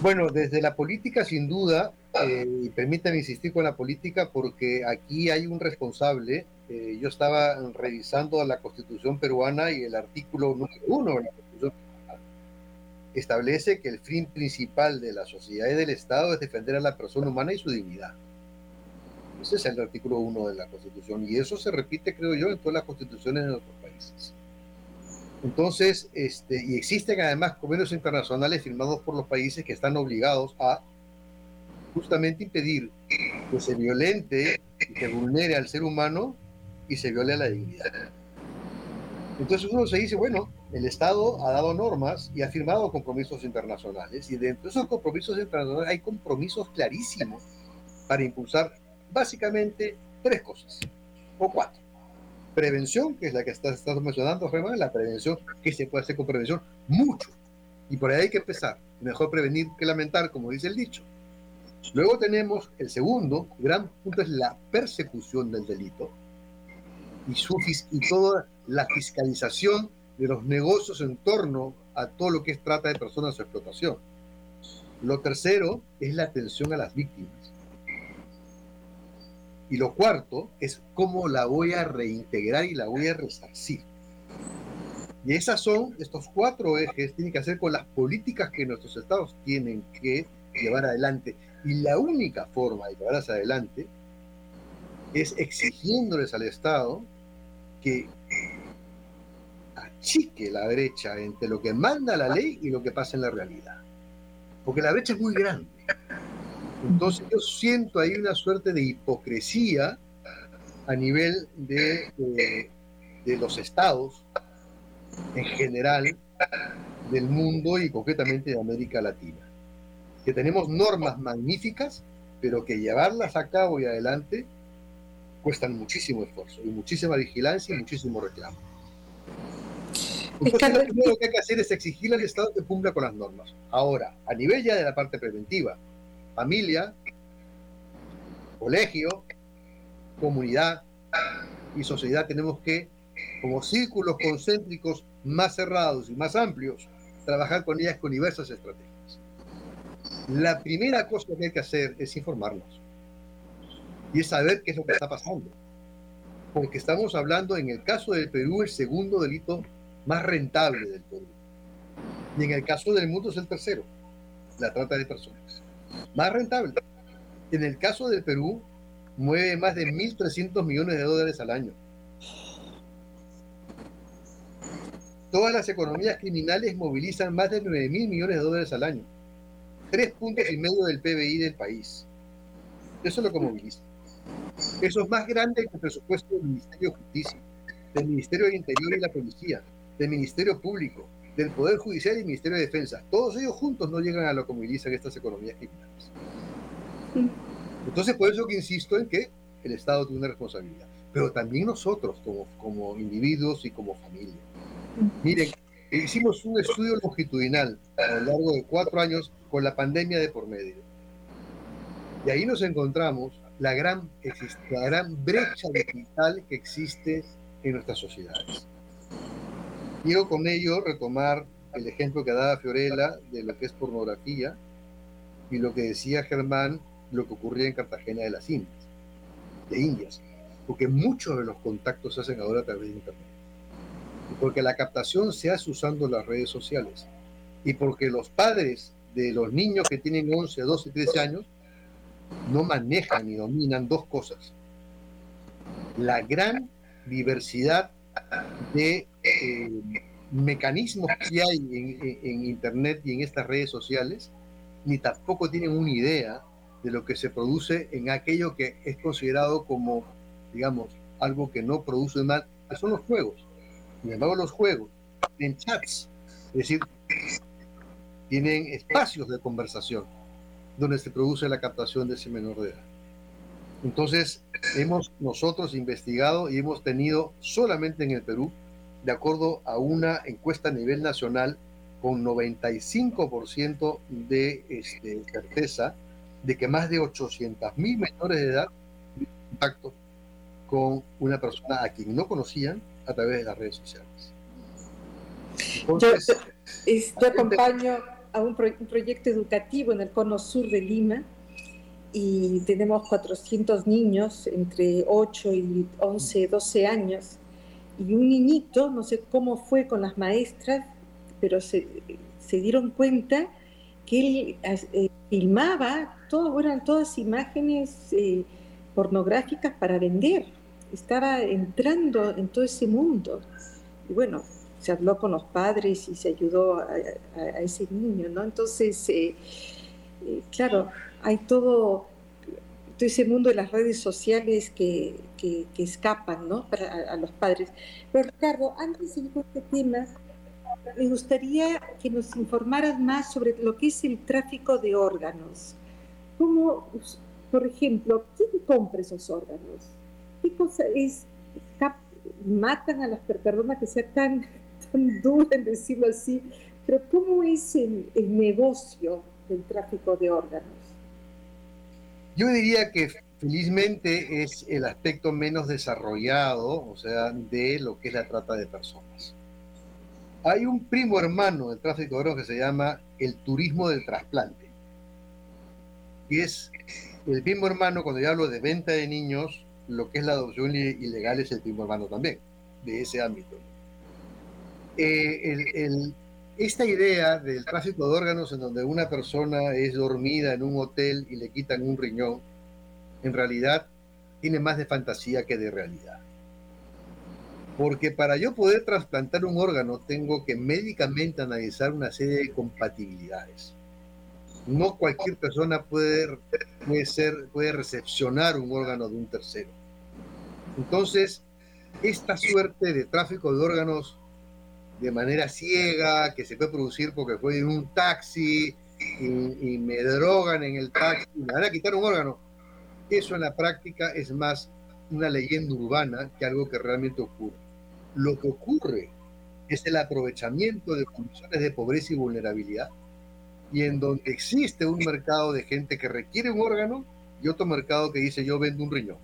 C: Bueno, desde la política, sin duda, eh, y permítame insistir con la política, porque aquí hay un responsable eh, yo estaba revisando la constitución peruana y el artículo número uno de la constitución peruana establece que el fin principal de la sociedad y del Estado es defender a la persona humana y su dignidad. Ese es el artículo uno de la constitución y eso se repite, creo yo, en todas las constituciones de nuestros países. Entonces, este, y existen además convenios internacionales firmados por los países que están obligados a justamente impedir que se violente y que vulnere al ser humano y se viole la dignidad. Entonces uno se dice, bueno, el Estado ha dado normas y ha firmado compromisos internacionales y dentro de esos compromisos internacionales hay compromisos clarísimos para impulsar básicamente tres cosas, o cuatro. Prevención, que es la que estás, mencionando, Germán, la prevención, que se puede hacer con prevención, mucho. Y por ahí hay que empezar. Mejor prevenir que lamentar, como dice el dicho. Luego tenemos el segundo gran punto, es la persecución del delito y, su, y toda la fiscalización de los negocios en torno a todo lo que es trata de personas o explotación. Lo tercero es la atención a las víctimas. Y lo cuarto es cómo la voy a reintegrar y la voy a resarcir. Y esas son, estos cuatro ejes tienen que hacer con las políticas que nuestros estados tienen que llevar adelante. Y la única forma de llevarlas adelante es exigiéndoles al Estado que achique la brecha entre lo que manda la ley y lo que pasa en la realidad. Porque la brecha es muy grande. Entonces yo siento ahí una suerte de hipocresía a nivel de, de, los estados en general del mundo y concretamente de América Latina. Que tenemos normas magníficas, pero que llevarlas a cabo y adelante cuestan muchísimo esfuerzo y muchísima vigilancia y muchísimo reclamo. Entonces, lo primero que hay que hacer es exigir al Estado que cumpla con las normas. Ahora, a nivel ya de la parte preventiva, familia, colegio, comunidad y sociedad tenemos que, como círculos concéntricos más cerrados y más amplios, trabajar con ellas con diversas estrategias. La primera cosa que hay que hacer es informarnos y es saber qué es lo que está pasando. Porque estamos hablando, en el caso del Perú, el segundo delito más rentable del Perú. Y en el caso del mundo es el tercero, la trata de personas más rentable. En el caso del Perú, mueve más de 1.300 millones de dólares al año. Todas las economías criminales movilizan más de 9 mil millones de dólares al año. Tres puntos y medio del PBI del país. Eso es lo que moviliza. Eso es más grande que el presupuesto del Ministerio de Justicia, del Ministerio del Interior y la Policía, del Ministerio Público, del Poder Judicial y Ministerio de Defensa. Todos ellos juntos no llegan a lo que movilizan estas economías criminales. Entonces, por eso que insisto en que el Estado tiene una responsabilidad, pero también nosotros como, como individuos y como familia. Miren, hicimos un estudio longitudinal a lo largo de cuatro años con la pandemia de por medio. Y ahí nos encontramos la gran, la gran brecha digital que existe en nuestras sociedades. Quiero con ello retomar el ejemplo que daba Fiorella de lo que es pornografía y lo que decía Germán, lo que ocurría en Cartagena de las Indias, de Indias, porque muchos de los contactos se hacen ahora a través de Internet. porque la captación se hace usando las redes sociales. Y porque los padres de los niños que tienen 11, 12, 13 años no manejan ni dominan dos cosas. La gran diversidad de eh, mecanismos que hay en, Internet y en estas redes sociales, ni tampoco tienen una idea de lo que se produce en aquello que es considerado como, digamos, algo que no produce mal, que son los juegos. Sin embargo, los juegos en chats, es decir, tienen espacios de conversación donde se produce la captación de ese menor de edad. Entonces, hemos nosotros investigado y hemos tenido solamente en el Perú, de acuerdo a una encuesta a nivel nacional, con 95% de este, certeza de que más de 800 mil menores de edad tuvieron contacto con una persona a quien no conocían a través de las redes sociales.
B: yo, acompaño a un, un proyecto educativo en el cono sur de Lima, y tenemos 400 niños entre 8 y 11, 12 años. Y un niñito, no sé cómo fue con las maestras, pero se, dieron cuenta que él eh, filmaba, todo, eran todas imágenes eh, pornográficas para vender. Estaba entrando en todo ese mundo. Y bueno, se habló con los padres y se ayudó a, ese niño, ¿no? Entonces, eh, claro, hay todo, ese mundo de las redes sociales que, que, escapan ¿no? Para, a, los padres. Pero Ricardo, antes de ir con este tema, me gustaría que nos informaras más sobre lo que es el tráfico de órganos. ¿Cómo, por ejemplo, quién compra esos órganos? ¿Qué cosa es? Matan a las personas que sea tan, tan duro en decirlo así, pero ¿cómo es el negocio del tráfico de órganos?
C: Yo diría que felizmente es el aspecto menos desarrollado, o sea, de lo que es la trata de personas. Hay un primo hermano del tráfico de órganos que se llama el turismo del trasplante. Y es el primo hermano, cuando yo hablo de venta de niños, lo que es la adopción ilegal es el primo hermano también, de ese ámbito. eh, esta idea del tráfico de órganos en donde una persona es dormida en un hotel y le quitan un riñón, en realidad tiene más de fantasía que de realidad. Porque para yo poder trasplantar un órgano tengo que médicamente analizar una serie de compatibilidades. No cualquier persona puede, puede, ser, puede recepcionar un órgano de un tercero. Entonces, esta suerte de tráfico de órganos de manera ciega, que se puede producir porque fue en un taxi y, me drogan en el taxi, me van a quitar un órgano, eso en la práctica es más una leyenda urbana que algo que realmente ocurre. Lo que ocurre es el aprovechamiento de condiciones de pobreza y vulnerabilidad y en donde existe un mercado de gente que requiere un órgano y otro mercado que dice yo vendo un riñón.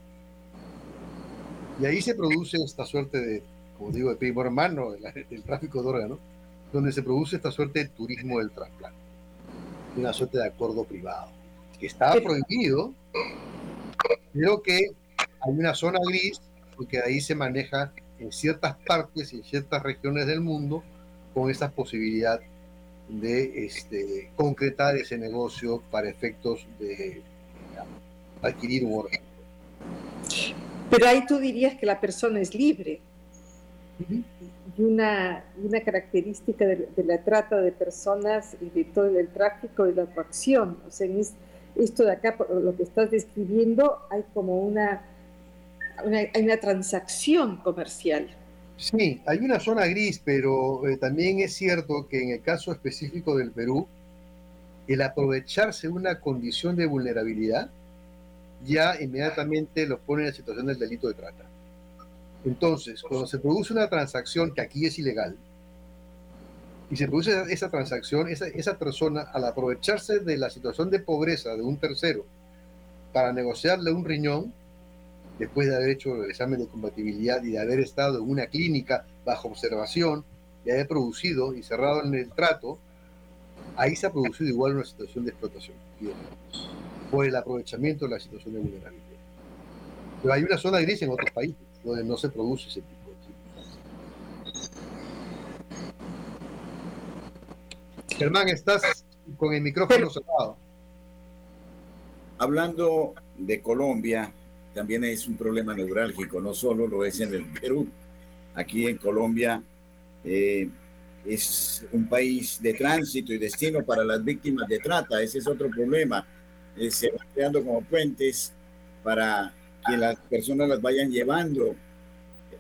C: Y ahí se produce esta suerte de, como digo, de primo hermano del tráfico de órganos, donde se produce esta suerte de turismo del trasplante, una suerte de acuerdo privado, que está prohibido, pero que hay una zona gris, porque ahí se maneja en ciertas partes y en ciertas regiones del mundo con esa posibilidad de este, concretar ese negocio para efectos de adquirir un órgano.
B: Pero ahí tú dirías que la persona es libre. Y una, una característica de, la trata de personas y de todo el tráfico y la atracción. O sea, esto de acá, lo que estás describiendo, hay como una, una, hay una transacción comercial.
C: Sí, hay una zona gris, pero eh, también es cierto que en el caso específico del Perú, el aprovecharse una condición de vulnerabilidad ya inmediatamente los pone en la situación del delito de trata. Entonces, cuando se produce una transacción que aquí es ilegal, y se produce esa transacción, esa, esa persona, al aprovecharse de la situación de pobreza de un tercero para negociarle un riñón, después de haber hecho el examen de compatibilidad y de haber estado en una clínica bajo observación, y haber producido y cerrado en el trato, ahí se ha producido igual una situación de explotación por el aprovechamiento de la situación de vulnerabilidad. Pero hay una zona gris en otros países donde no se produce ese tipo de. Germán, estás con el micrófono cerrado.
A: Hablando de Colombia, también es un problema neurálgico, no solo lo es en el Perú. Aquí en Colombia eh, es un país de tránsito y destino para las víctimas de trata. Ese es otro problema eh, se van creando como puentes para que las personas las vayan llevando.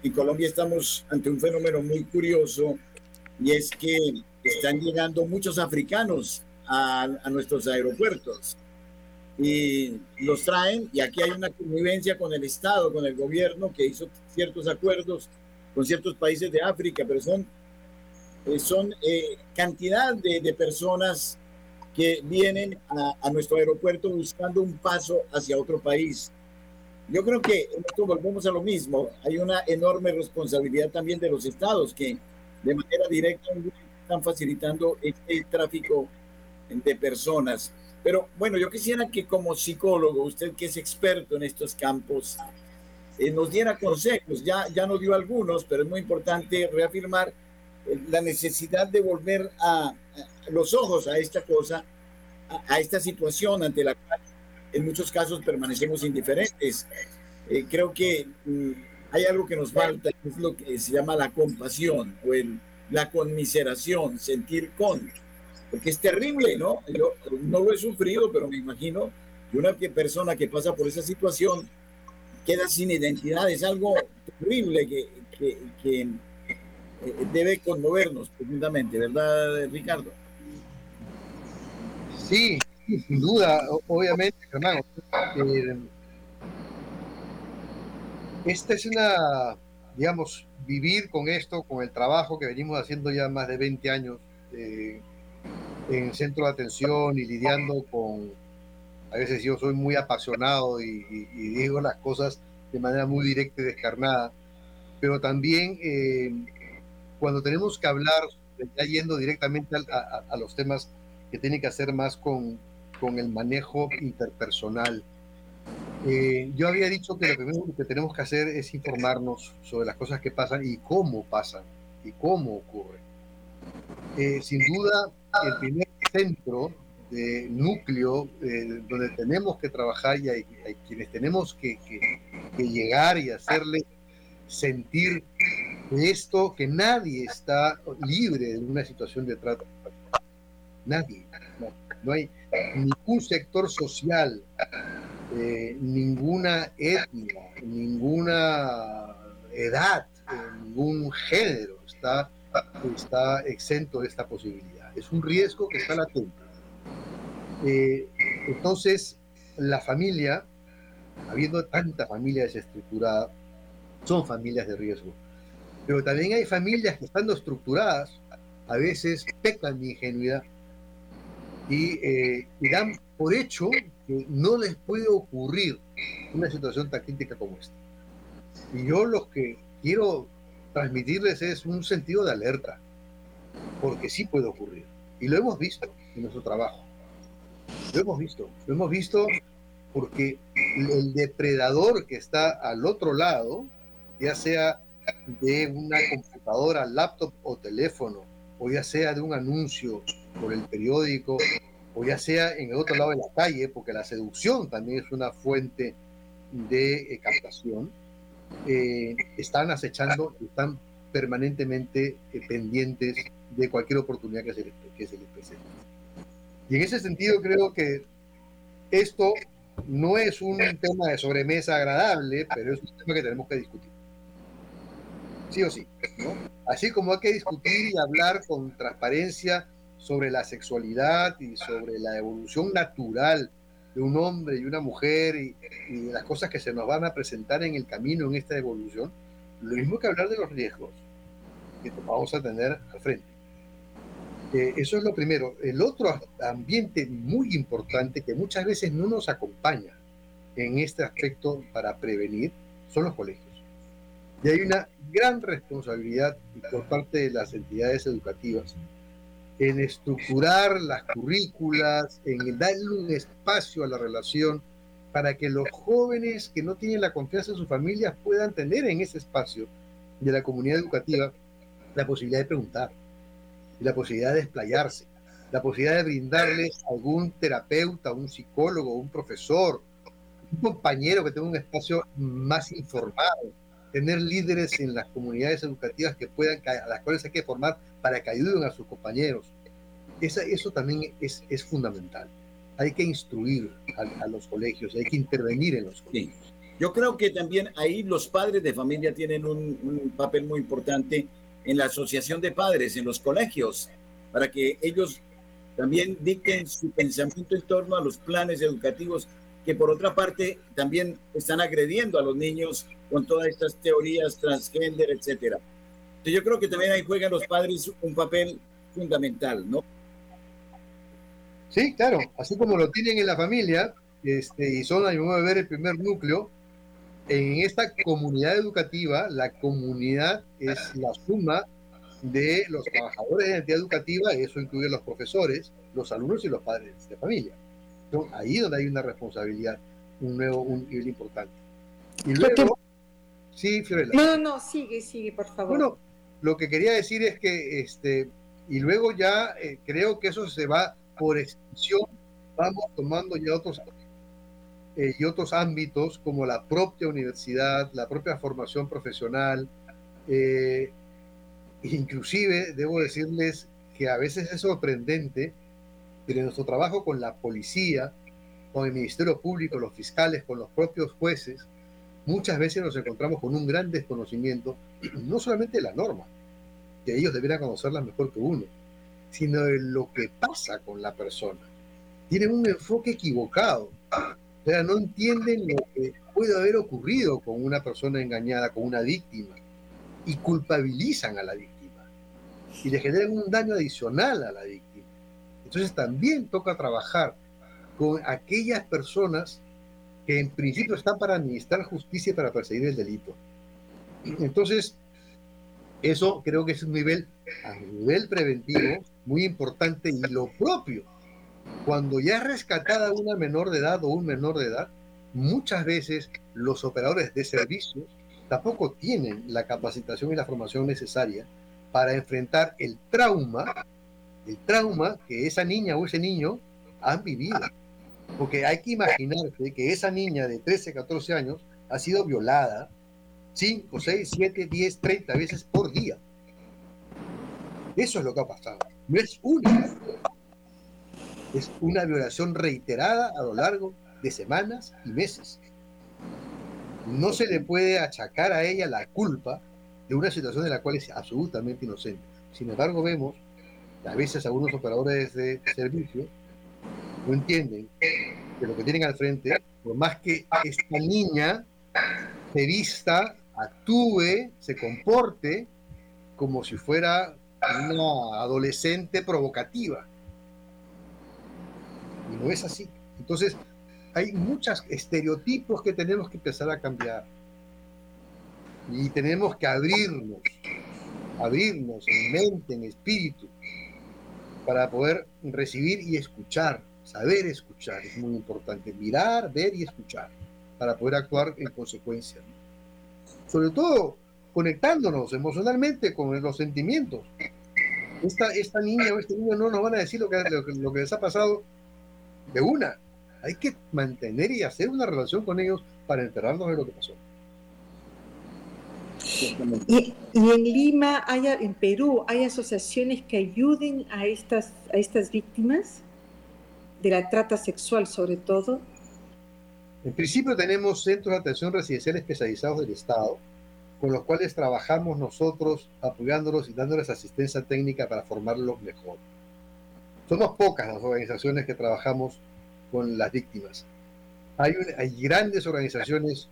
A: En Colombia estamos ante un fenómeno muy curioso y es que están llegando muchos africanos a, a nuestros aeropuertos y los traen y aquí hay una convivencia con el Estado, con el gobierno que hizo ciertos acuerdos con ciertos países de África, pero son, eh, son eh, cantidad de, de personas que vienen a, nuestro aeropuerto buscando un paso hacia otro país. Yo creo que esto volvemos a lo mismo. Hay una enorme responsabilidad también de los estados que de manera directa están facilitando este tráfico de personas. Pero bueno, yo quisiera que como psicólogo, usted que es experto en estos campos, eh, nos diera consejos. Ya, ya nos dio algunos, pero es muy importante reafirmar eh, la necesidad de volver a, los ojos a esta cosa, a, esta situación ante la cual en muchos casos permanecemos indiferentes. Eh, creo que mm, hay algo que nos falta, es lo que se llama la compasión o la conmiseración, sentir con, porque es terrible, ¿no? Yo no lo he sufrido, pero me imagino que una persona que pasa por esa situación queda sin identidad, es algo terrible que eh, debe conmovernos profundamente, ¿verdad, Ricardo?
C: Sí, sin duda, obviamente, hermano. Eh, esta es una, digamos, vivir con esto, con el trabajo que venimos haciendo ya más de 20 años eh, en centro de atención y lidiando con, a veces yo soy muy apasionado y, digo las cosas de manera muy directa y descarnada, pero también cuando tenemos que hablar, ya yendo directamente a, los temas que tienen que hacer más con, con el manejo interpersonal, eh, yo había dicho que lo primero que tenemos que hacer es informarnos sobre las cosas que pasan y cómo pasan. y cómo ocurre. Eh, sin duda, el primer centro de núcleo eh, donde tenemos que trabajar y hay, quienes tenemos que, que, llegar y hacerle sentir esto, que nadie está libre de una situación de trata. Nadie. No, hay ningún sector social, eh, ninguna etnia, ninguna edad, ningún género está, está exento de esta posibilidad. Es un riesgo que está latente. Eh, entonces, la familia, habiendo tanta familia desestructurada, son familias de riesgo. Pero también hay familias que estando estructuradas, a veces pecan de ingenuidad y, eh, dan por hecho que no les puede ocurrir una situación tan crítica como esta. Y yo lo que quiero transmitirles es un sentido de alerta, porque sí puede ocurrir. Y lo hemos visto en nuestro trabajo. Lo hemos visto. Lo hemos visto porque el depredador que está al otro lado, ya sea de una computadora, laptop o teléfono, o ya sea de un anuncio por el periódico, o ya sea en el otro lado de la calle, porque la seducción también es una fuente de eh, captación, eh, están acechando, están permanentemente eh, pendientes de cualquier oportunidad que se, les, que se les presente. Y en ese sentido creo que esto no es un tema de sobremesa agradable, pero es un tema que tenemos que discutir. Sí o sí. Así como hay que discutir y hablar con transparencia sobre la sexualidad y sobre la evolución natural de un hombre y una mujer y, las cosas que se nos van a presentar en el camino en esta evolución, lo mismo que hablar de los riesgos que vamos a tener al frente. Eh, eso es lo primero. El otro ambiente muy importante que muchas veces no nos acompaña en este aspecto para prevenir son los colegios. Y hay una gran responsabilidad por parte de las entidades educativas en estructurar las currículas, en darle un espacio a la relación para que los jóvenes que no tienen la confianza en sus familias puedan tener en ese espacio de la comunidad educativa la posibilidad de preguntar, la posibilidad de explayarse, la posibilidad de brindarles a algún terapeuta, un psicólogo, un profesor, un compañero que tenga un espacio más informado, tener líderes en las comunidades educativas que puedan, a las cuales hay que formar para que ayuden a sus compañeros. Esa, eso también es, es fundamental. Hay que instruir a, los colegios, hay que intervenir en los colegios.
A: Yo creo que también ahí los padres de familia tienen un, un papel muy importante en la asociación de padres, en los colegios, para que ellos también dicten su pensamiento en torno a los planes educativos que por otra parte también están agrediendo a los niños con todas estas teorías transgénero, etcétera. Yo creo que también ahí juegan los padres un papel fundamental, ¿no?
C: Sí, claro, así como lo tienen en la familia, este, y son, a mi modo de ver, el primer núcleo, en esta comunidad educativa, la comunidad es la suma de los trabajadores de la entidad educativa, y eso incluye los profesores, los alumnos y los padres de familia. Entonces, ahí donde hay una responsabilidad, un nuevo, un nivel importante. Y luego, sí, Fiorella.
B: No, no, sigue, sigue, por favor.
C: Bueno, lo que quería decir es que, este, y luego ya eh, creo que eso se va por extensión, vamos tomando ya otros eh, y otros ámbitos como la propia universidad, la propia formación profesional. Eh, inclusive debo decirles que a veces es sorprendente, en nuestro trabajo con la policía, con el Ministerio Público, los fiscales, con los propios jueces, muchas veces nos encontramos con un gran desconocimiento, no solamente de la norma, que ellos deberían conocerla mejor que uno, sino de lo que pasa con la persona. Tienen un enfoque equivocado. O sea, no entienden lo que puede haber ocurrido con una persona engañada, con una víctima, y culpabilizan a la víctima. Y le generan un daño adicional a la víctima. Entonces también toca trabajar con aquellas personas que en principio están para administrar justicia y para perseguir el delito. Entonces, eso creo que es un nivel, a nivel preventivo, muy importante y lo propio. Cuando ya es rescatada una menor de edad o un menor de edad, muchas veces los operadores de servicios tampoco tienen la capacitación y la formación necesaria para enfrentar el trauma, el trauma que esa niña o ese niño han vivido. Porque hay que imaginarse que esa niña de 13, 14 años ha sido violada 5, 6, 7, 10, 30 veces por día. Eso es lo que ha pasado. No es una. Es una violación reiterada a lo largo de semanas y meses. No se le puede achacar a ella la culpa de una situación de la cual es absolutamente inocente. Sin embargo, vemos que a veces algunos operadores de servicio no entienden que lo que tienen al frente, por más que esta niña se vista, actúe, se comporte como si fuera una adolescente provocativa. Y no es así. Entonces, hay muchos estereotipos que tenemos que empezar a cambiar. Y tenemos que abrirnos, abrirnos en mente, en espíritu, para poder recibir y escuchar, saber escuchar. Es muy importante mirar, ver y escuchar, para poder actuar en consecuencia. Sobre todo conectándonos emocionalmente con los sentimientos. Esta, esta niña o este niño no nos van a decir lo que, lo, que les ha pasado de una. Hay que mantener y hacer una relación con ellos para enterarnos de lo que pasó.
B: Y, en Lima, hay, en Perú, ¿hay asociaciones que ayuden a estas, a estas víctimas de la trata sexual sobre todo?
C: En principio tenemos centros de atención residencial especializados del Estado, con los cuales trabajamos nosotros apoyándolos y dándoles asistencia técnica para formarlos mejor. Somos pocas las organizaciones que trabajamos con las víctimas. Hay, grandes organizaciones,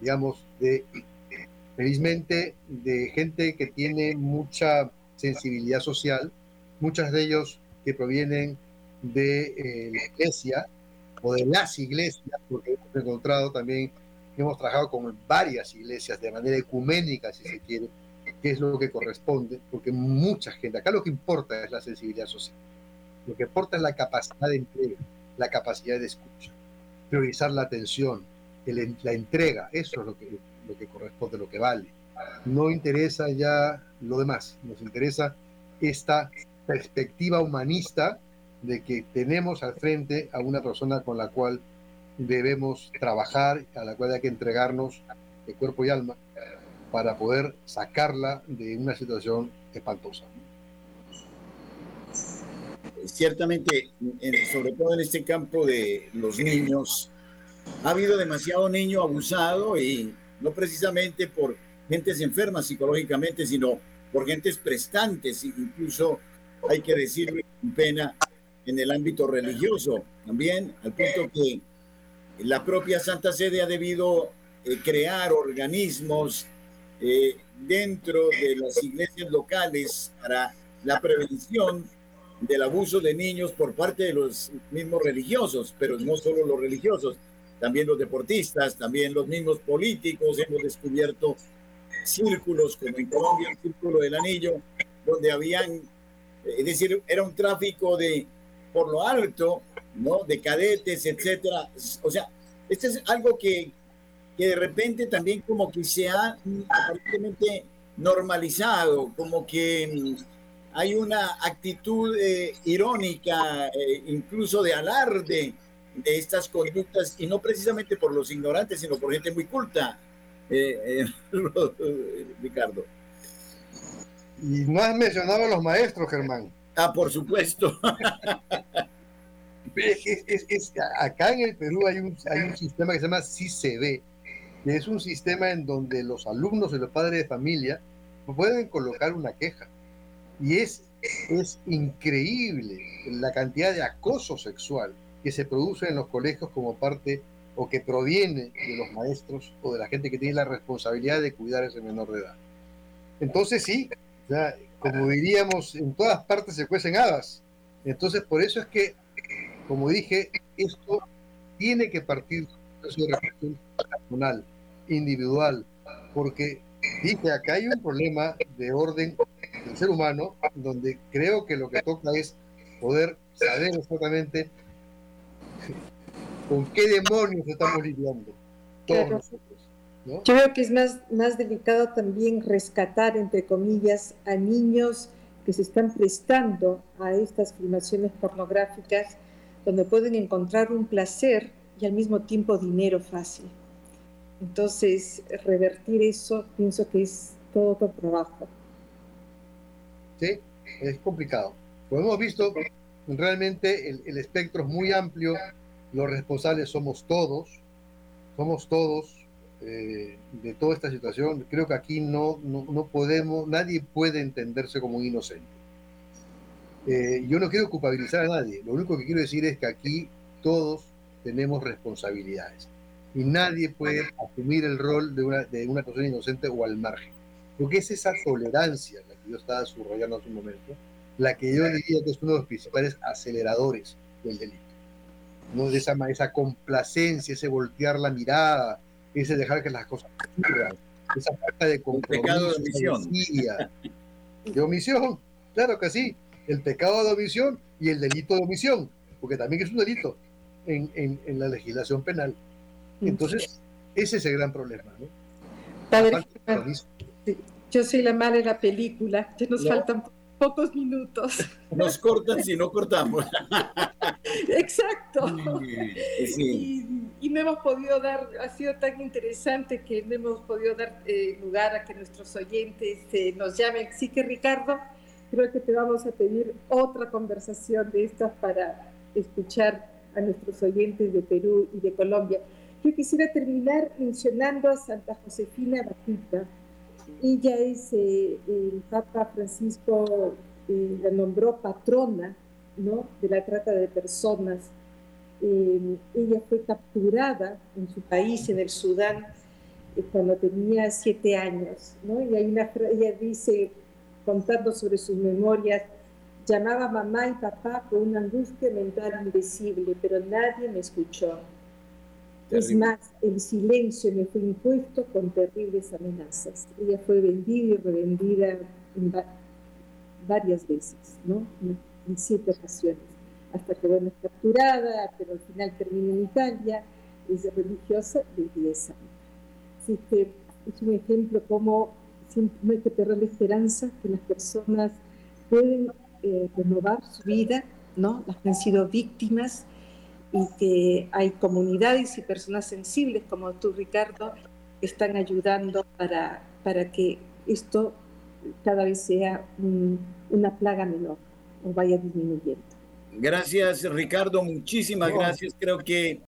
C: digamos, de, felizmente, de gente que tiene mucha sensibilidad social, muchas de ellos que provienen de eh, la iglesia o de las iglesias, porque hemos encontrado también hemos trabajado con varias iglesias de manera ecuménica, si se quiere, que es lo que corresponde, porque mucha gente, acá lo que importa es la sensibilidad social, lo que importa es la capacidad de entrega, la capacidad de escucha, priorizar la atención, la entrega, eso es lo que, lo que corresponde, lo que vale. No interesa ya lo demás, nos interesa esta perspectiva humanista de que tenemos al frente a una persona con la cual debemos trabajar, a la cual hay que entregarnos de cuerpo y alma para poder sacarla de una situación espantosa.
A: Ciertamente, sobre todo en este campo de los niños, ha habido demasiado niño abusado y no precisamente por gentes enfermas psicológicamente, sino por gentes prestantes, incluso hay que decirlo con pena en el ámbito religioso también, al punto que la propia Santa Sede ha debido eh, crear organismos eh, dentro de las iglesias locales para la prevención del abuso de niños por parte de los mismos religiosos, pero no solo los religiosos, también los deportistas, también los mismos políticos. Hemos descubierto círculos, como en Colombia, el Círculo del Anillo, donde habían, es decir, era un tráfico de, por lo alto, ¿no? De cadetes, etcétera. O sea, esto es algo que, que de repente también como que se ha aparentemente normalizado, como que mm, hay una actitud eh, irónica, eh, incluso de alarde de estas conductas, y no precisamente por los ignorantes, sino por gente muy culta, eh, *laughs* Ricardo.
C: Y no has mencionado a los maestros, Germán.
A: Ah, por supuesto. *laughs*
C: Es, acá en el Perú hay un, sistema que se llama CICB, que es un sistema en donde los alumnos y los padres de familia pueden colocar una queja. Y es, es increíble la cantidad de acoso sexual que se produce en los colegios como parte o que proviene de los maestros o de la gente que tiene la responsabilidad de cuidar a ese menor de edad. Entonces sí, como diríamos, en todas partes se cuecen hadas. Entonces por eso es que como dije, esto tiene que partir de una reflexión personal, individual, porque dije, acá hay un problema de orden del ser humano, donde creo que lo que toca es poder saber exactamente con qué demonios estamos lidiando, todos nosotros.
B: Yo creo que es más, más delicado también rescatar, entre comillas, a niños que se están prestando a estas filmaciones pornográficas, donde pueden encontrar un placer y al mismo tiempo dinero fácil. Entonces, revertir eso pienso que es todo otro trabajo.
C: Sí, es complicado. Como hemos visto, realmente el, el espectro es muy amplio, los responsables somos todos, somos todos, eh, de toda esta situación, creo que aquí no, no, podemos, nadie puede entenderse como un inocente. Eh, yo no quiero culpabilizar a nadie, lo único que quiero decir es que aquí todos tenemos responsabilidades y nadie puede asumir el rol de una, de una persona inocente o al margen. Porque es esa tolerancia, la que yo estaba subrayando hace un momento, la que yo diría que es uno de los principales aceleradores del delito. ¿no? De esa, esa complacencia, ese voltear la mirada, ese dejar que las cosas ocurran, esa falta de compromiso,
A: pecado de omisión.
C: De omisión, claro que sí, el pecado de omisión y el delito de omisión, porque también es un delito en, en, la legislación penal. Entonces, ese es el gran problema. ¿no?
B: Padre, yo soy la mala de la película, ya nos faltan pocos minutos.
A: Nos cortan si no cortamos. *laughs*
B: Exacto. Y, no hemos podido dar, ha sido tan interesante que no hemos podido dar eh, lugar a que nuestros oyentes eh, nos llamen. Así que Ricardo, creo que te vamos a pedir otra conversación de estas para escuchar a nuestros oyentes de Perú y de Colombia. Yo quisiera terminar mencionando a Santa Josefina Batista. Ella es eh, el Papa Francisco, la nombró patrona ¿no? de la trata de personas. Eh, ella fue capturada en su país, en el Sudán, eh, cuando tenía siete años. ¿no? Y hay una, ella dice, contando sobre sus memorias, llamaba a mamá y papá con una angustia mental indecible, pero nadie me escuchó. Es más, el silencio me fue impuesto con terribles amenazas. Ella fue vendida y revendida varias veces, ¿no? en siete ocasiones, hasta que bueno, es capturada, pero al final termina en Italia, es religiosa de 10 años. Así que es un ejemplo como siempre hay que perder la esperanza que las personas pueden eh, renovar su vida, ¿no? las que han sido víctimas y que hay comunidades y personas sensibles como tú, Ricardo, que están ayudando para, para que esto cada vez sea una plaga menor o vaya disminuyendo.
A: Gracias, Ricardo. Muchísimas gracias. Creo que